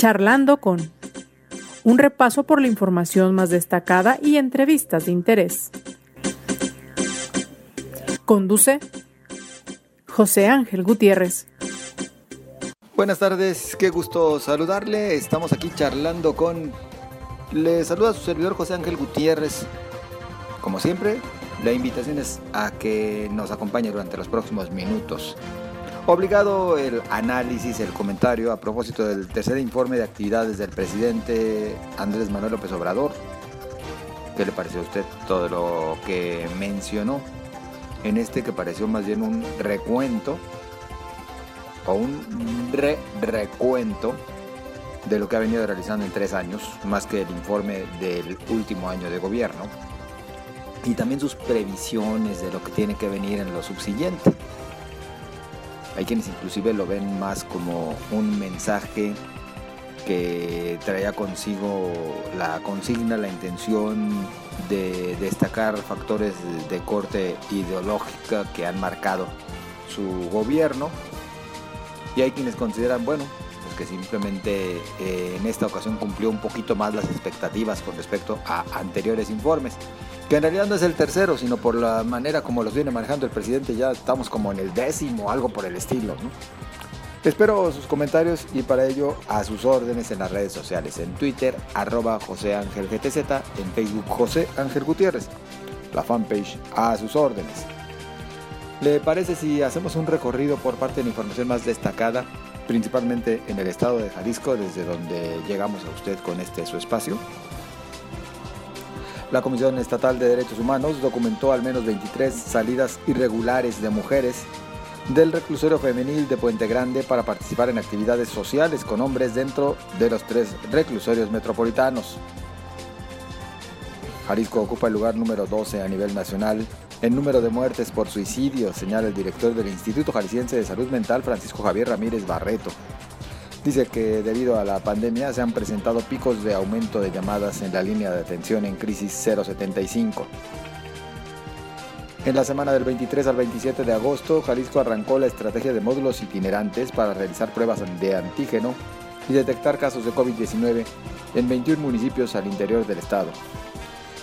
Charlando con un repaso por la información más destacada y entrevistas de interés. Conduce José Ángel Gutiérrez. Buenas tardes, qué gusto saludarle. Estamos aquí charlando con... Le saluda su servidor José Ángel Gutiérrez. Como siempre, la invitación es a que nos acompañe durante los próximos minutos. Obligado el análisis, el comentario a propósito del tercer informe de actividades del presidente Andrés Manuel López Obrador. ¿Qué le pareció a usted todo lo que mencionó? En este que pareció más bien un recuento o un re recuento de lo que ha venido realizando en tres años, más que el informe del último año de gobierno, y también sus previsiones de lo que tiene que venir en lo subsiguiente. Hay quienes inclusive lo ven más como un mensaje que traía consigo la consigna, la intención de destacar factores de corte ideológica que han marcado su gobierno. Y hay quienes consideran, bueno, pues que simplemente eh, en esta ocasión cumplió un poquito más las expectativas con respecto a anteriores informes que en realidad no es el tercero, sino por la manera como los viene manejando el presidente, ya estamos como en el décimo, algo por el estilo. Espero sus comentarios y para ello a sus órdenes en las redes sociales, en Twitter, arroba José Ángel GTZ, en Facebook José Ángel Gutiérrez, la fanpage a sus órdenes. ¿Le parece si hacemos un recorrido por parte de la información más destacada, principalmente en el estado de Jalisco, desde donde llegamos a usted con este su espacio? La Comisión Estatal de Derechos Humanos documentó al menos 23 salidas irregulares de mujeres del reclusorio femenil de Puente Grande para participar en actividades sociales con hombres dentro de los tres reclusorios metropolitanos. Jalisco ocupa el lugar número 12 a nivel nacional en número de muertes por suicidio, señala el director del Instituto Jalisciense de Salud Mental, Francisco Javier Ramírez Barreto. Dice que debido a la pandemia se han presentado picos de aumento de llamadas en la línea de atención en crisis 075. En la semana del 23 al 27 de agosto, Jalisco arrancó la estrategia de módulos itinerantes para realizar pruebas de antígeno y detectar casos de COVID-19 en 21 municipios al interior del estado.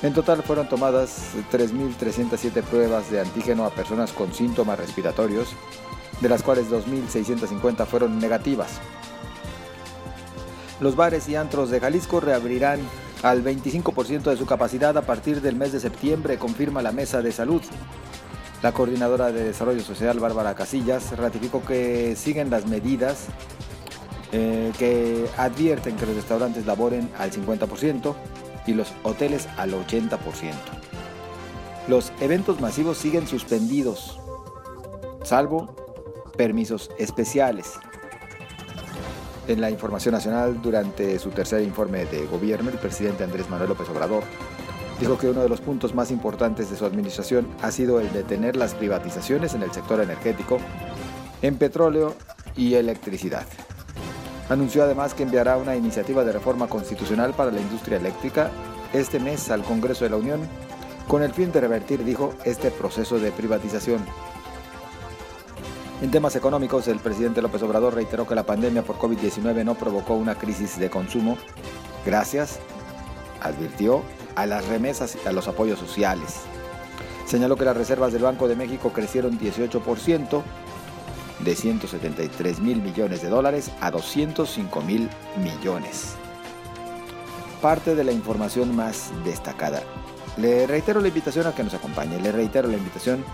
En total fueron tomadas 3.307 pruebas de antígeno a personas con síntomas respiratorios, de las cuales 2.650 fueron negativas. Los bares y antros de Jalisco reabrirán al 25% de su capacidad a partir del mes de septiembre, confirma la Mesa de Salud. La coordinadora de Desarrollo Social, Bárbara Casillas, ratificó que siguen las medidas eh, que advierten que los restaurantes laboren al 50% y los hoteles al 80%. Los eventos masivos siguen suspendidos, salvo permisos especiales en la información nacional durante su tercer informe de gobierno, el presidente Andrés Manuel López Obrador dijo que uno de los puntos más importantes de su administración ha sido el detener las privatizaciones en el sector energético, en petróleo y electricidad. Anunció además que enviará una iniciativa de reforma constitucional para la industria eléctrica este mes al Congreso de la Unión con el fin de revertir, dijo, este proceso de privatización. En temas económicos, el presidente López Obrador reiteró que la pandemia por COVID-19 no provocó una crisis de consumo gracias, advirtió, a las remesas y a los apoyos sociales. Señaló que las reservas del Banco de México crecieron 18% de 173 mil millones de dólares a 205 mil millones. Parte de la información más destacada. Le reitero la invitación a que nos acompañe, le reitero la invitación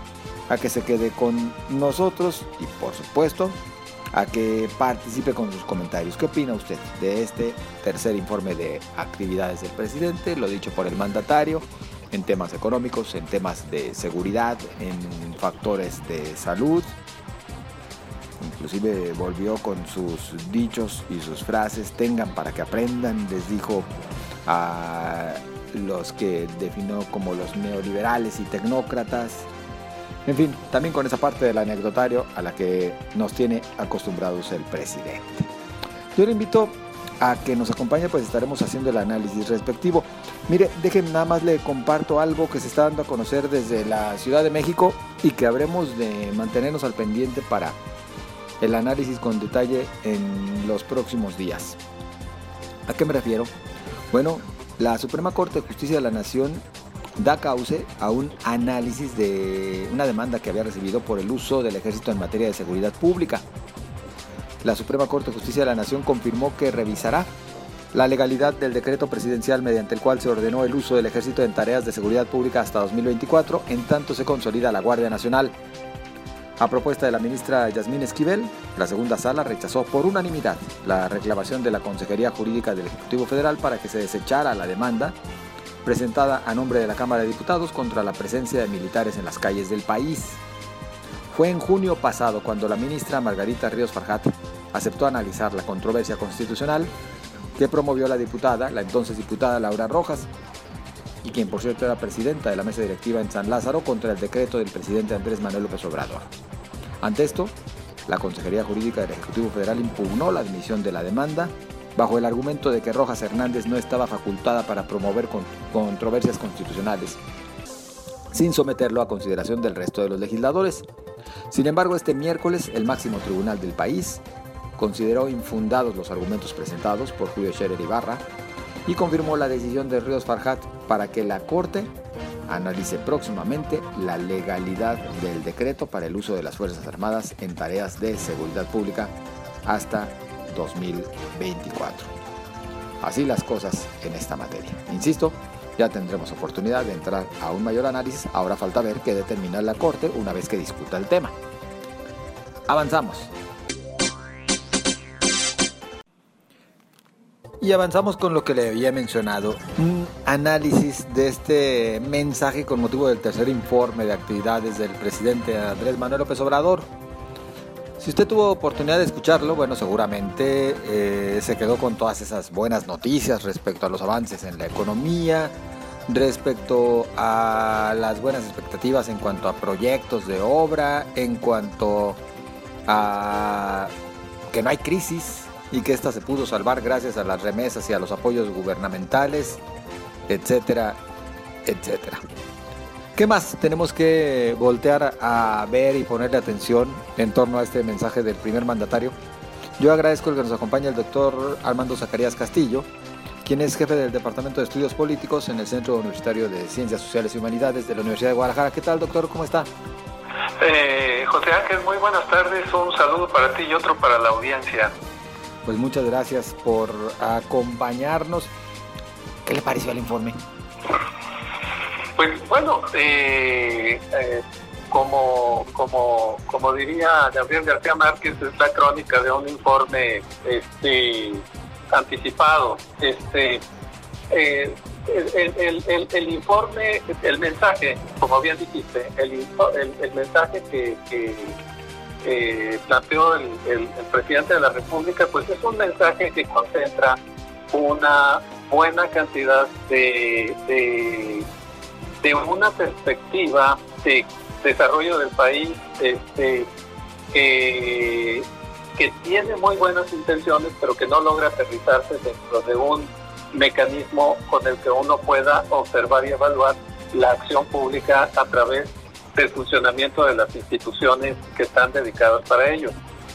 a que se quede con nosotros y por supuesto a que participe con sus comentarios. ¿Qué opina usted de este tercer informe de actividades del presidente? Lo dicho por el mandatario en temas económicos, en temas de seguridad, en factores de salud. Inclusive volvió con sus dichos y sus frases, tengan para que aprendan, les dijo a los que definió como los neoliberales y tecnócratas, en fin, también con esa parte del anecdotario a la que nos tiene acostumbrados el presidente. Yo le invito a que nos acompañe, pues estaremos haciendo el análisis respectivo. Mire, déjenme nada más le comparto algo que se está dando a conocer desde la Ciudad de México y que habremos de mantenernos al pendiente para el análisis con detalle en los próximos días. ¿A qué me refiero? Bueno, la Suprema Corte de Justicia de la Nación da cauce a un análisis de una demanda que había recibido por el uso del ejército en materia de seguridad pública. La Suprema Corte de Justicia de la Nación confirmó que revisará la legalidad del decreto presidencial mediante el cual se ordenó el uso del ejército en tareas de seguridad pública hasta 2024, en tanto se consolida la Guardia Nacional. A propuesta de la ministra Yasmín Esquivel, la segunda sala rechazó por unanimidad la reclamación de la Consejería Jurídica del Ejecutivo Federal para que se desechara la demanda presentada a nombre de la Cámara de Diputados contra la presencia de militares en las calles del país. Fue en junio pasado cuando la ministra Margarita Ríos Farjat aceptó analizar la controversia constitucional que promovió la diputada, la entonces diputada Laura Rojas, y quien por cierto era presidenta de la mesa directiva en San Lázaro contra el decreto del presidente Andrés Manuel López Obrador. Ante esto, la Consejería Jurídica del Ejecutivo Federal impugnó la admisión de la demanda bajo el argumento de que Rojas Hernández no estaba facultada para promover controversias constitucionales, sin someterlo a consideración del resto de los legisladores. Sin embargo, este miércoles el máximo tribunal del país consideró infundados los argumentos presentados por Julio Scherer Ibarra y confirmó la decisión de Ríos Farhat para que la Corte analice próximamente la legalidad del decreto para el uso de las Fuerzas Armadas en tareas de seguridad pública hasta 2024. Así las cosas en esta materia. Insisto, ya tendremos oportunidad de entrar a un mayor análisis, ahora falta ver qué determina la Corte una vez que discuta el tema. Avanzamos. Y avanzamos con lo que le había mencionado, un análisis de este mensaje con motivo del tercer informe de actividades del presidente Andrés Manuel López Obrador. Si usted tuvo oportunidad de escucharlo, bueno, seguramente eh, se quedó con todas esas buenas noticias respecto a los avances en la economía, respecto a las buenas expectativas en cuanto a proyectos de obra, en cuanto a que no hay crisis, y que ésta se pudo salvar gracias a las remesas y a los apoyos gubernamentales, etcétera, etcétera. ¿Qué más tenemos que voltear a ver y ponerle atención en torno a este mensaje del primer mandatario? Yo agradezco el que nos acompañe el doctor Armando Zacarías Castillo, quien es jefe del Departamento de Estudios Políticos en el Centro Universitario de Ciencias Sociales y Humanidades de la Universidad de Guadalajara. ¿Qué tal, doctor? ¿Cómo está? Eh, José Ángel, muy buenas tardes. Un saludo para ti y otro para la audiencia pues muchas gracias por acompañarnos. ¿Qué le pareció el informe? Pues bueno, eh, eh, como, como, como diría Gabriel García Márquez, es la crónica de un informe este, anticipado. Este, eh, el, informe, el mensaje, como bien dijiste, el, el mensaje que, planteó el, presidente de la República, pues es un mensaje que concentra una buena cantidad de, una perspectiva de desarrollo del país este, que, que tiene muy buenas intenciones, pero que no logra aterrizarse dentro de un mecanismo con el que uno pueda observar y evaluar la acción pública a través del funcionamiento de las instituciones que están dedicadas para ello.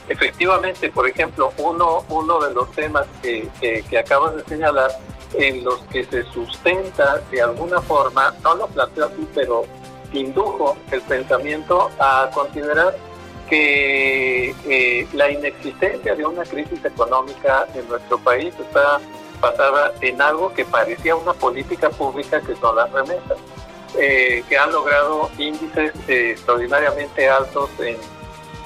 Efectivamente, por ejemplo, uno, uno de los temas que, que, acabas de señalar, en los que se sustenta de alguna forma, no lo planteo así, pero indujo el pensamiento a considerar que eh, la inexistencia de una crisis económica en nuestro país está basada en algo que parecía una política pública que son las remesas. Eh, que han logrado índices eh, extraordinariamente altos en,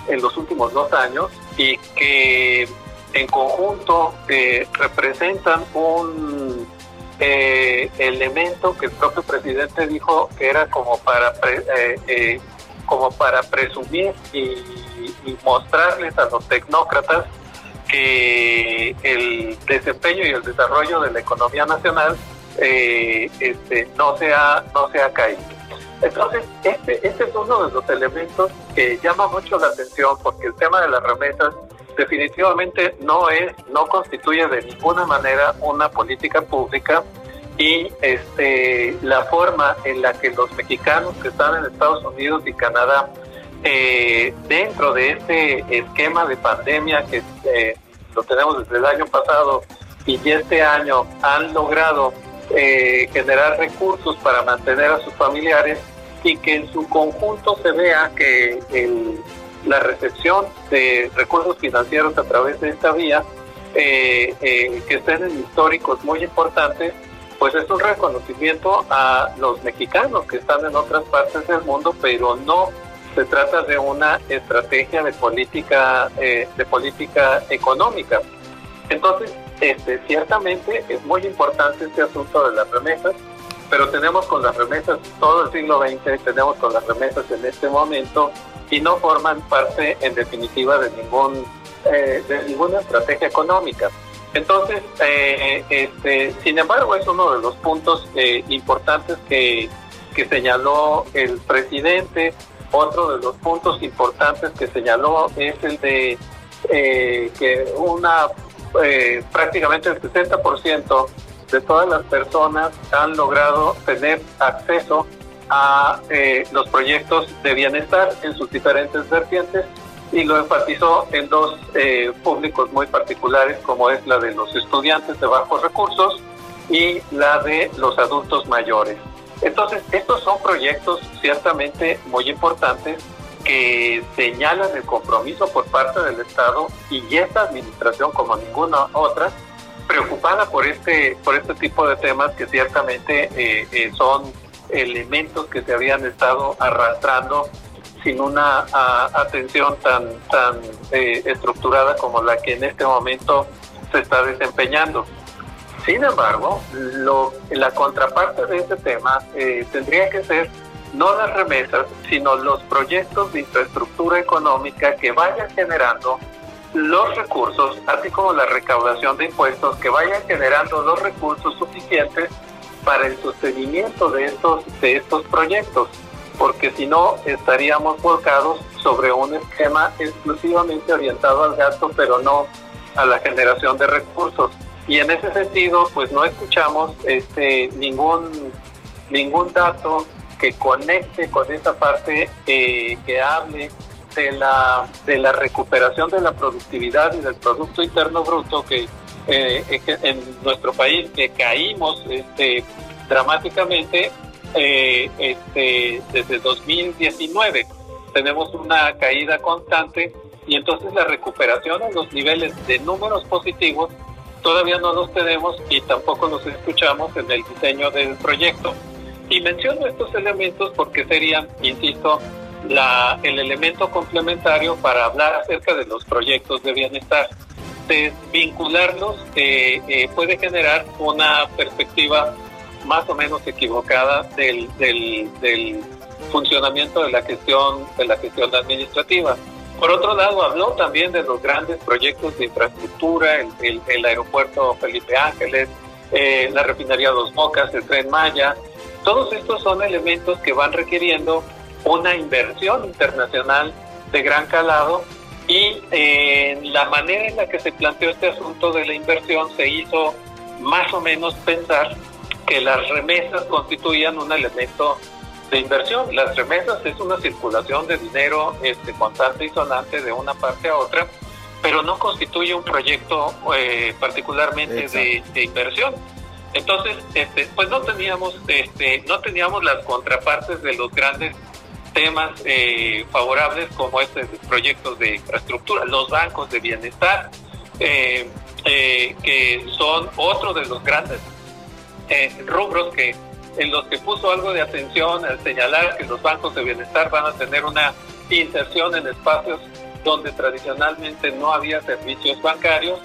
en, los últimos dos años y que en conjunto eh, representan un elemento que el propio presidente dijo que era como para como para presumir y, mostrarles a los tecnócratas que el desempeño y el desarrollo de la economía nacional eh, este, no, se ha, no se ha caído. Entonces, este, este es uno de los elementos que llama mucho la atención porque el tema de las remesas definitivamente no es, no constituye de ninguna manera una política pública y este, la forma en la que los mexicanos que están en Estados Unidos y Canadá eh, dentro de este esquema de pandemia que eh, lo tenemos desde el año pasado y este año han logrado eh, generar recursos para mantener a sus familiares y que en su conjunto se vea que la recepción de recursos financieros a través de esta vía, eh, eh, que estén en históricos muy importantes, pues es un reconocimiento a los mexicanos que están en otras partes del mundo, pero no se trata de una estrategia de política eh, de política económica. Entonces, este, ciertamente es muy importante este asunto de las remesas, pero tenemos con las remesas todo el siglo XX, tenemos con las remesas en este momento y no forman parte en definitiva de ningún eh, de ninguna estrategia económica. Entonces, eh, este, sin embargo, es uno de los puntos importantes que, que señaló el presidente otro de los puntos importantes que señaló es el de eh, que una eh, prácticamente el 60% de todas las personas han logrado tener acceso a eh, los proyectos de bienestar en sus diferentes vertientes y lo enfatizó en dos públicos muy particulares como es la de los estudiantes de bajos recursos y la de los adultos mayores. Entonces, estos son proyectos ciertamente muy importantes que señalan el compromiso por parte del Estado y esta administración como ninguna otra preocupada por este por este tipo de temas que ciertamente eh, eh, son elementos que se habían estado arrastrando sin una atención tan tan eh, estructurada como la que en este momento se está desempeñando. Sin embargo, lo, la contraparte de ese tema eh, tendría que ser no las remesas, sino los proyectos de infraestructura económica que vayan generando los recursos, así como la recaudación de impuestos, que vayan generando los recursos suficientes para el sostenimiento de estos, de estos proyectos, porque si no estaríamos volcados sobre un esquema exclusivamente orientado al gasto, pero no a la generación de recursos. Y en ese sentido pues no escuchamos este ningún ningún dato que conecte con esa parte eh, que hable de la de la recuperación de la productividad y del producto interno bruto que eh, en nuestro país que caímos este dramáticamente eh, este desde 2019 tenemos una caída constante y entonces la recuperación en los niveles de números positivos todavía no los tenemos y tampoco los escuchamos en el diseño del proyecto. Y menciono estos elementos porque serían, insisto, la, el elemento complementario para hablar acerca de los proyectos de bienestar. Desvincularlos eh, eh, puede generar una perspectiva más o menos equivocada del, del, funcionamiento de la gestión de la gestión administrativa. Por otro lado, habló también de los grandes proyectos de infraestructura, el, aeropuerto Felipe Ángeles, eh, la refinería Dos Bocas, el tren Maya. Todos estos son elementos que van requiriendo una inversión internacional de gran calado y eh, la manera en la que se planteó este asunto de la inversión se hizo más o menos pensar que las remesas constituían un elemento de inversión. Las remesas es una circulación de dinero este, constante y sonante de una parte a otra, pero no constituye un proyecto eh, particularmente de, inversión. Entonces, este, pues no teníamos, este, no teníamos las contrapartes de los grandes temas eh, favorables como este proyectos de infraestructura, los bancos de bienestar, eh, que son otro de los grandes rubros que en los que puso algo de atención al señalar que los bancos de bienestar van a tener una inserción en espacios donde tradicionalmente no había servicios bancarios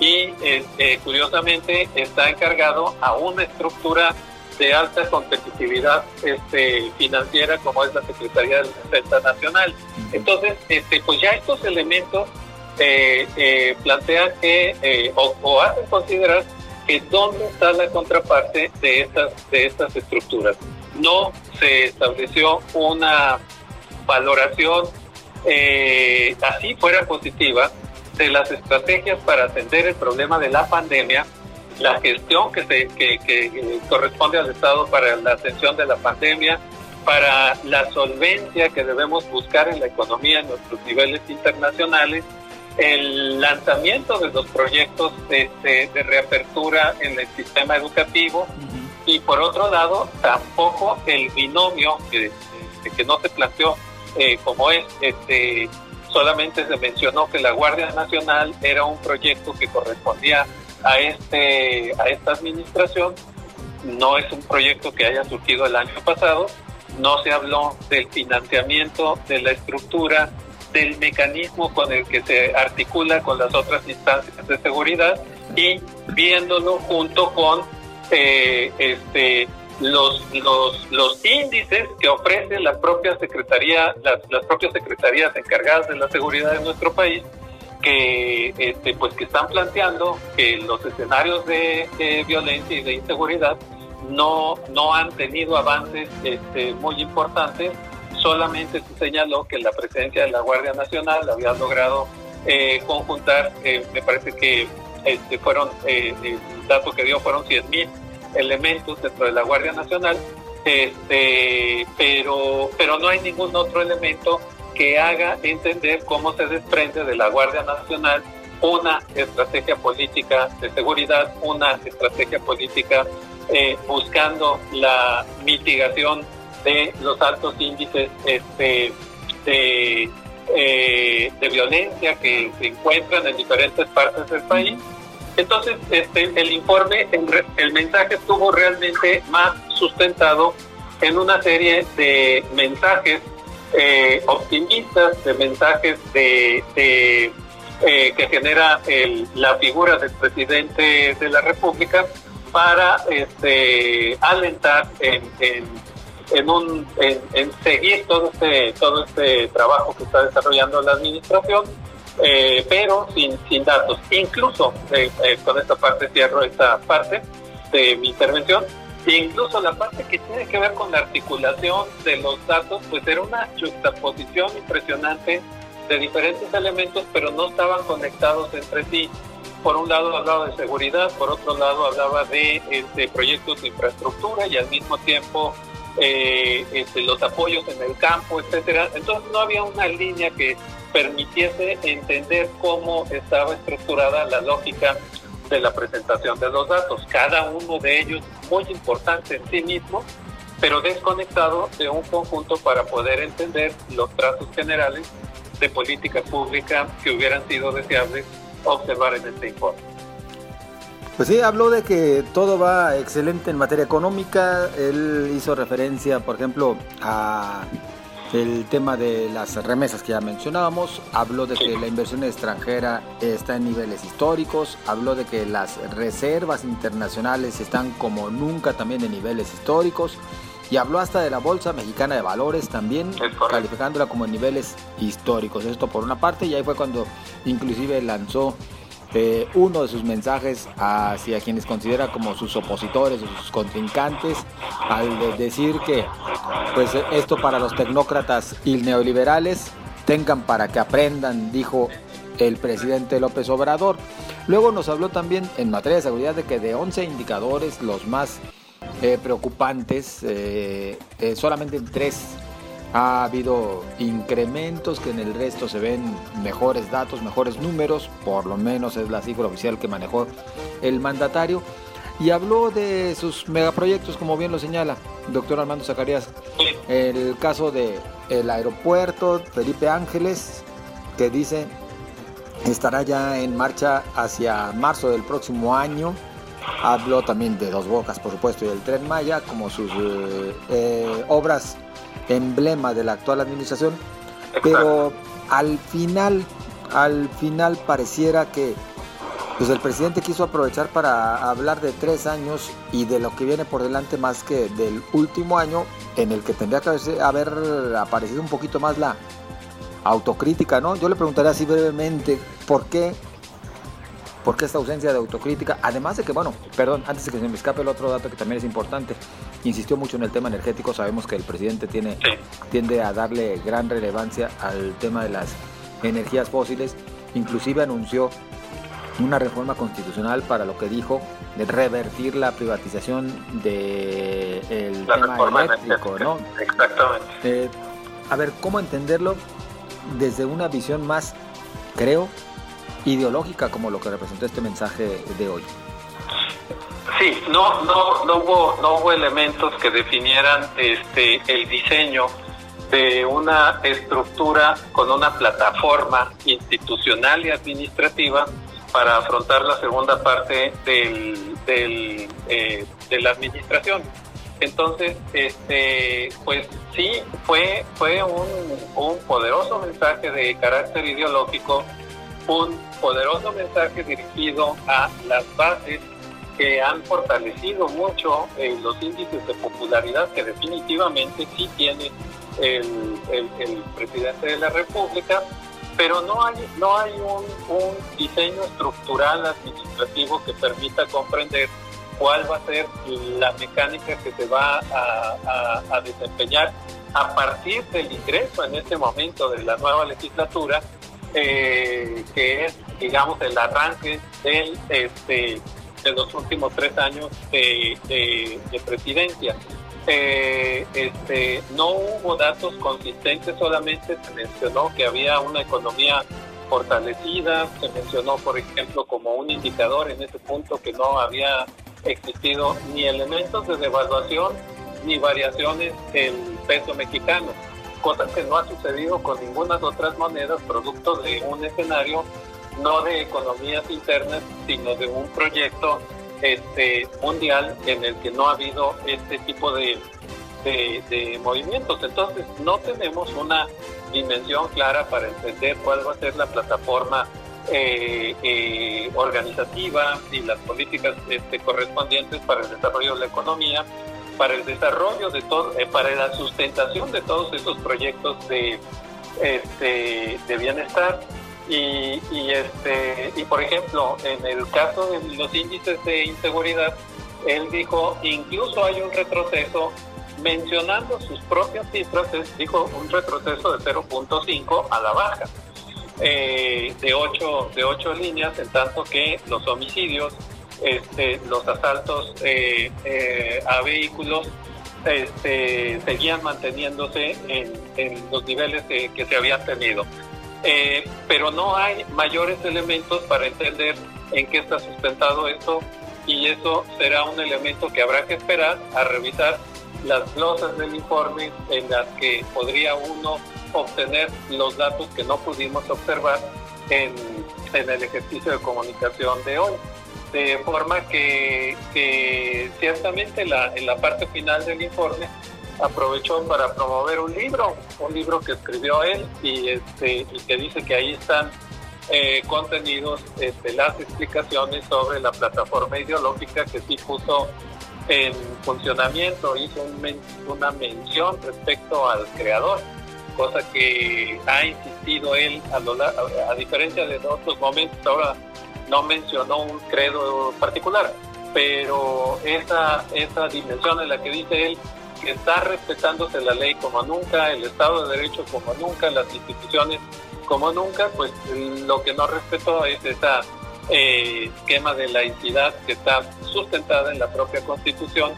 y eh, eh, curiosamente está encargado a una estructura de alta competitividad este, financiera como es la Secretaría de Defensa Nacional. Entonces, este, pues ya estos elementos eh, plantean que o, o hacen considerar que dónde está la contraparte de estas, de estas estructuras. No se estableció una valoración eh, así fuera positiva de las estrategias para atender el problema de la pandemia, la gestión que, se, que, que corresponde al Estado para la atención de la pandemia, para la solvencia que debemos buscar en la economía en nuestros niveles internacionales el lanzamiento de los proyectos este, de reapertura en el sistema educativo y por otro lado tampoco el binomio que, este, que no se planteó eh, como es este solamente se mencionó que la Guardia Nacional era un proyecto que correspondía a este a esta administración. No es un proyecto que haya surgido el año pasado. No se habló del financiamiento de la estructura del mecanismo con el que se articula con las otras instancias de seguridad y viéndolo junto con eh, este, los, los, los índices que ofrece la propia secretaría, las, las propias secretarías encargadas de la seguridad de nuestro país, que este, pues que están planteando que los escenarios de, violencia y de inseguridad no, no han tenido avances este, muy importantes. Solamente se señaló que la presencia de la Guardia Nacional había logrado eh, conjuntar, eh, me parece que este, fueron, eh, el dato que dio fueron 100.000 elementos dentro de la Guardia Nacional, este, pero, pero no hay ningún otro elemento que haga entender cómo se desprende de la Guardia Nacional una estrategia política de seguridad, una estrategia política buscando la mitigación de los altos índices este, de, eh, de violencia que se encuentran en diferentes partes del país. Entonces, este, el informe, el mensaje estuvo realmente más sustentado en una serie de mensajes eh, optimistas, de mensajes de, eh, que genera la figura del presidente de la República para este, alentar en en, un, en, seguir todo este, todo este trabajo que está desarrollando la administración, eh, pero sin, sin datos. Incluso, eh, eh, con esta parte cierro esta parte de mi intervención, incluso la parte que tiene que ver con la articulación de los datos, pues era una juxtaposición impresionante de diferentes elementos, pero no estaban conectados entre sí. Por un lado hablaba de seguridad, por otro lado hablaba de este, proyectos de infraestructura y al mismo tiempo eh, este, los apoyos en el campo, etcétera. Entonces no había una línea que permitiese entender cómo estaba estructurada la lógica de la presentación de los datos. Cada uno de ellos muy importante en sí mismo, pero desconectado de un conjunto para poder entender los trazos generales de política pública que hubieran sido deseables observar en este informe. Pues sí, habló de que todo va excelente en materia económica. Él hizo referencia, por ejemplo, a el tema de las remesas que ya mencionábamos. Habló de que la inversión extranjera está en niveles históricos. Habló de que las reservas internacionales están como nunca también en niveles históricos. Y habló hasta de la Bolsa Mexicana de Valores también, calificándola como en niveles históricos. Esto por una parte, y ahí fue cuando inclusive lanzó este, uno de sus mensajes hacia quienes considera como sus opositores o sus contrincantes, al decir que pues esto para los tecnócratas y neoliberales tengan para que aprendan, dijo el presidente López Obrador. Luego nos habló también en materia de seguridad de que de 11 indicadores, los más eh, preocupantes, eh, eh, solamente en tres ha habido incrementos que en el resto se ven mejores datos, mejores números, por lo menos es la cifra oficial que manejó el mandatario. Y habló de sus megaproyectos, como bien lo señala doctor Armando Zacarías. El caso del el aeropuerto Felipe Ángeles, que dice estará ya en marcha hacia marzo del próximo año. Habló también de Dos Bocas, por supuesto, y del Tren Maya como sus eh, eh, obras emblema de la actual administración, pero al final, al final pareciera que pues el presidente quiso aprovechar para hablar de tres años y de lo que viene por delante más que del último año en el que tendría que haber aparecido un poquito más la autocrítica, ¿no? Yo le preguntaría así brevemente, ¿por qué ¿Por qué esta ausencia de autocrítica? Además de que, bueno, perdón, antes de que se me escape el otro dato que también es importante, insistió mucho en el tema energético, sabemos que el presidente tiene, tiende a darle gran relevancia al tema de las energías fósiles, inclusive anunció una reforma constitucional para lo que dijo de revertir la privatización del de tema eléctrico, ¿no? Exactamente. Eh, a ver, ¿cómo entenderlo desde una visión más, creo, ideológica como lo que representó este mensaje de hoy. Sí, no, no, no hubo, no hubo elementos que definieran este el diseño de una estructura con una plataforma institucional y administrativa para afrontar la segunda parte del, del, eh, de la administración. Entonces, este, pues sí, fue, fue un, un poderoso mensaje de carácter ideológico, un poderoso mensaje dirigido a las bases que han fortalecido mucho eh, los índices de popularidad que definitivamente sí tiene el, presidente de la República, pero no hay, no hay un, diseño estructural administrativo que permita comprender cuál va a ser la mecánica que se va a, a, desempeñar a partir del ingreso en este momento de la nueva legislatura, eh, que es, digamos, el arranque del, este, de los últimos tres años de, de presidencia. Eh, este, no hubo datos consistentes, solamente se mencionó que había una economía fortalecida, se mencionó, por ejemplo, como un indicador en ese punto que no había existido ni elementos de devaluación ni variaciones en peso mexicano, cosa que no ha sucedido con ninguna de otras monedas, producto de un escenario no de economías internas, sino de un proyecto este, mundial en el que no ha habido este tipo de, de, movimientos. Entonces, no tenemos una dimensión clara para entender cuál va a ser la plataforma eh, eh, organizativa y las políticas este, correspondientes para el desarrollo de la economía, para el desarrollo de todo, eh, para la sustentación de todos esos proyectos de, este, de bienestar. Y, y, este, y por ejemplo, en el caso de los índices de inseguridad, él dijo, incluso hay un retroceso, mencionando sus propias cifras, dijo un retroceso de 0.5 a la baja, eh, de, 8, de 8 líneas, en tanto que los homicidios, este, los asaltos eh, eh, a vehículos, este, seguían manteniéndose en, los niveles que, que se habían tenido. Eh, pero no hay mayores elementos para entender en qué está sustentado esto y eso será un elemento que habrá que esperar a revisar las glosas del informe en las que podría uno obtener los datos que no pudimos observar en, en el ejercicio de comunicación de hoy. De forma que, ciertamente la, en la parte final del informe aprovechó para promover un libro, un libro que escribió él y, este, y que dice que ahí están eh, contenidos este, las explicaciones sobre la plataforma ideológica que sí puso en funcionamiento, hizo una mención respecto al creador, cosa que ha insistido él a, lo, a, a diferencia de otros momentos, ahora no mencionó un credo particular, pero esa, esa dimensión en la que dice él está respetándose la ley como nunca, el Estado de Derecho como nunca, las instituciones como nunca, pues lo que no respetó es ese eh, esquema de laicidad que está sustentada en la propia Constitución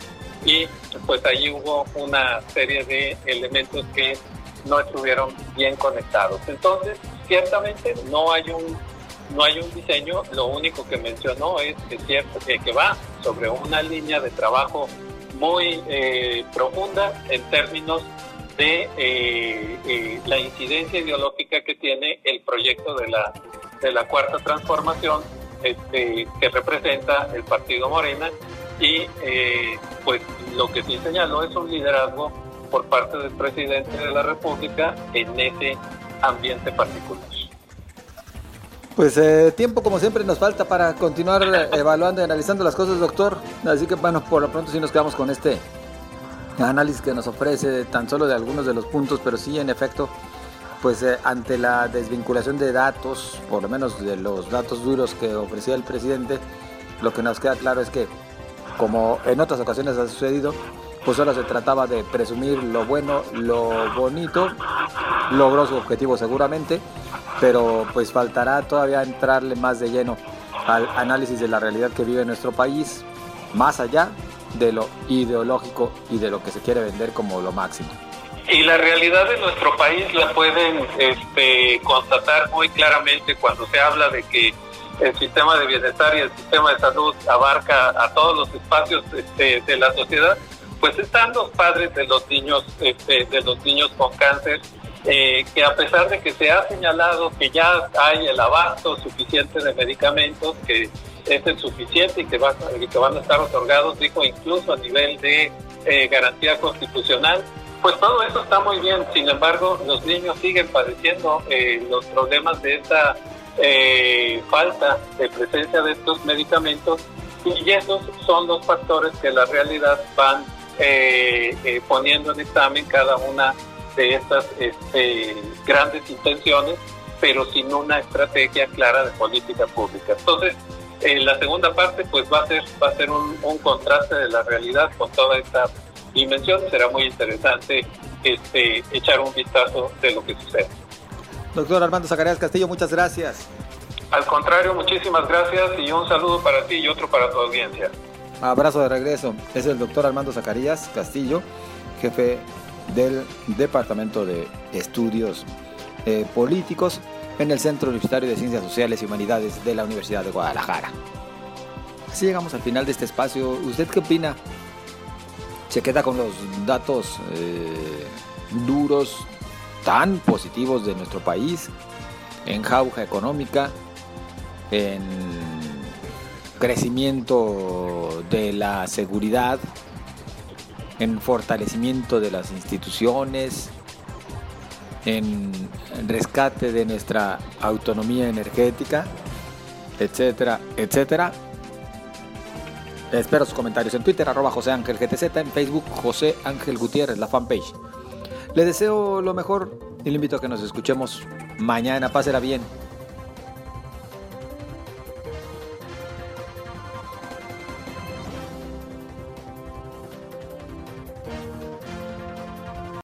y pues allí hubo una serie de elementos que no estuvieron bien conectados. Entonces, ciertamente no hay un no hay un diseño, lo único que mencionó es que va sobre una línea de trabajo muy eh, profunda en términos de eh, eh, la incidencia ideológica que tiene el proyecto de la, de la cuarta transformación este, que representa el partido Morena y pues lo que sí señaló es un liderazgo por parte del presidente de la República en ese ambiente particular. Pues eh, tiempo como siempre nos falta para continuar evaluando y analizando las cosas, doctor. Así que bueno, por lo pronto sí nos quedamos con este análisis que nos ofrece tan solo de algunos de los puntos, pero sí en efecto, pues eh, ante la desvinculación de datos, por lo menos de los datos duros que ofrecía el presidente, lo que nos queda claro es que, como en otras ocasiones ha sucedido, pues solo se trataba de presumir lo bueno, lo bonito, logró su objetivo seguramente, pero pues faltará todavía entrarle más de lleno al análisis de la realidad que vive nuestro país, más allá de lo ideológico y de lo que se quiere vender como lo máximo. Y la realidad de nuestro país la pueden este, constatar muy claramente cuando se habla de que el sistema de bienestar y el sistema de salud abarca a todos los espacios este, de la sociedad, pues están los padres de los niños, este, de los niños con cáncer, eh, que a pesar de que se ha señalado que ya hay el abasto suficiente de medicamentos, que es el suficiente y que, va, que van a estar otorgados, dijo incluso a nivel de eh, garantía constitucional, pues todo eso está muy bien. Sin embargo, los niños siguen padeciendo eh, los problemas de esta eh, falta de presencia de estos medicamentos y esos son los factores que la realidad van poniendo en examen cada una de estas este, grandes intenciones, pero sin una estrategia clara de política pública. Entonces, en la segunda parte pues va a ser va a ser un, contraste de la realidad con toda esta dimensión. Será muy interesante este echar un vistazo de lo que sucede. Doctor Armando Zacarías Castillo muchas gracias. Al contrario muchísimas gracias y un saludo para ti y otro para tu audiencia. Abrazo de regreso. Es el doctor Armando Zacarías Castillo jefe del departamento de estudios eh, políticos en el Centro Universitario de Ciencias Sociales y Humanidades de la Universidad de Guadalajara. Así llegamos al final de este espacio. ¿Usted qué opina? ¿Se queda con los datos eh, duros, tan positivos de nuestro país, en jauja económica, en crecimiento de la seguridad, en fortalecimiento de las instituciones, en rescate de nuestra autonomía energética, etcétera, etcétera. Espero sus comentarios en Twitter, arroba José Ángel GTZ, en Facebook José Ángel Gutiérrez, la fanpage. Le deseo lo mejor y le invito a que nos escuchemos mañana. Pásela bien.